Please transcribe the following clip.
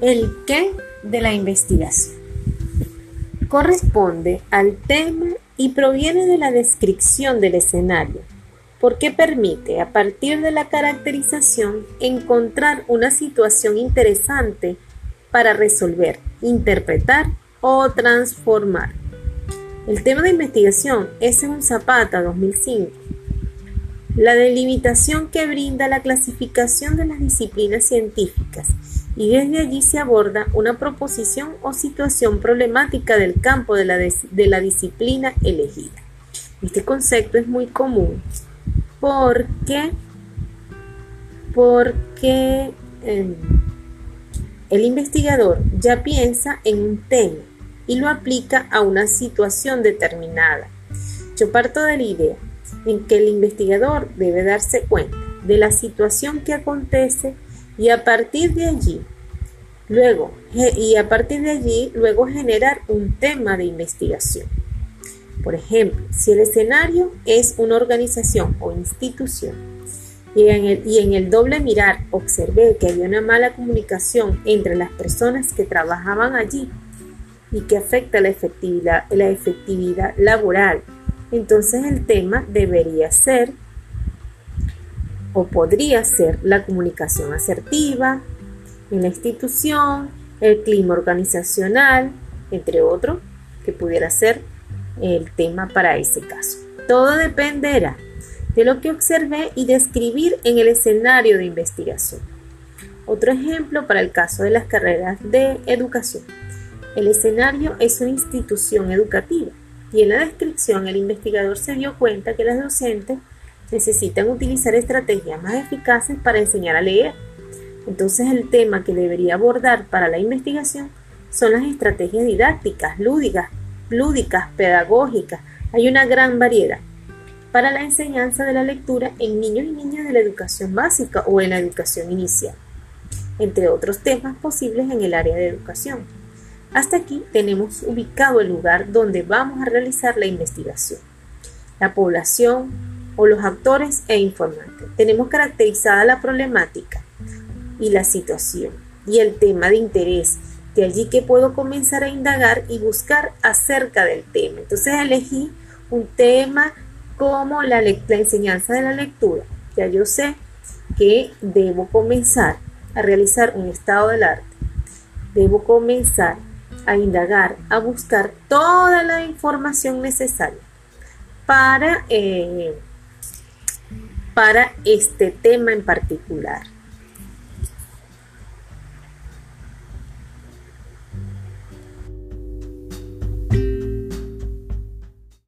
El qué de la investigación. Corresponde al tema y proviene de la descripción del escenario, porque permite, a partir de la caracterización, encontrar una situación interesante para resolver, interpretar o transformar. El tema de investigación es un Zapata 2005. La delimitación que brinda la clasificación de las disciplinas científicas y desde allí se aborda una proposición o situación problemática del campo de la, disciplina elegida. Este concepto es muy común porque, porque eh, el investigador ya piensa en un tema y lo aplica a una situación determinada. Yo parto de la idea en que el investigador debe darse cuenta de la situación que acontece y a partir de allí luego y a partir de allí luego generar un tema de investigación. Por ejemplo, si el escenario es una organización o institución y en, el, y en el doble mirar observé que había una mala comunicación entre las personas que trabajaban allí y que afecta la efectividad, la efectividad laboral, entonces el tema debería ser o podría ser la comunicación asertiva en la institución, el clima organizacional, entre otros, que pudiera ser el tema para ese caso. Todo dependerá de lo que observé y describir en el escenario de investigación. Otro ejemplo para el caso de las carreras de educación. El escenario es una institución educativa y en la descripción el investigador se dio cuenta que las docentes necesitan utilizar estrategias más eficaces para enseñar a leer. Entonces el tema que debería abordar para la investigación son las estrategias didácticas, lúdicas, lúdicas, pedagógicas. Hay una gran variedad para la enseñanza de la lectura en niños y niñas de la educación básica o en la educación inicial, entre otros temas posibles en el área de educación. Hasta aquí tenemos ubicado el lugar donde vamos a realizar la investigación. La población o los actores e informantes. Tenemos caracterizada la problemática y la situación y el tema de interés. De allí que puedo comenzar a indagar y buscar acerca del tema. Entonces elegí un tema como la, la enseñanza de la lectura. Ya yo sé que debo comenzar a realizar un estado del arte. Debo comenzar a indagar, a buscar toda la información necesaria para, eh, para este tema en particular.